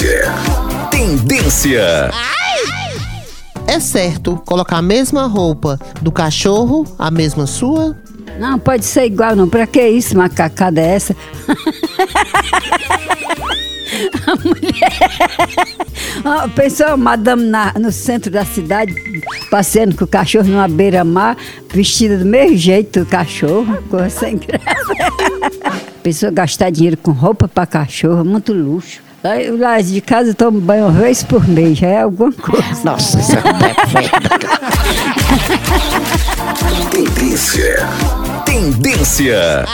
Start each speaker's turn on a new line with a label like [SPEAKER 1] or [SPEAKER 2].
[SPEAKER 1] Tendência. Tendência.
[SPEAKER 2] É certo colocar a mesma roupa do cachorro, a mesma sua?
[SPEAKER 3] Não, pode ser igual, não. Pra que isso, macacada é essa? a mulher. Ah, Pensou a madame na- no centro da cidade, passeando com o cachorro numa beira-mar, vestida do mesmo jeito do cachorro, coisa sem graça. Pensou gastar dinheiro com roupa para cachorro, muito luxo. Lá, de casa eu tomo banho uma vez por mês, já é alguma coisa.
[SPEAKER 2] Nossa, isso é perfeito.
[SPEAKER 1] Tendência. Tendência.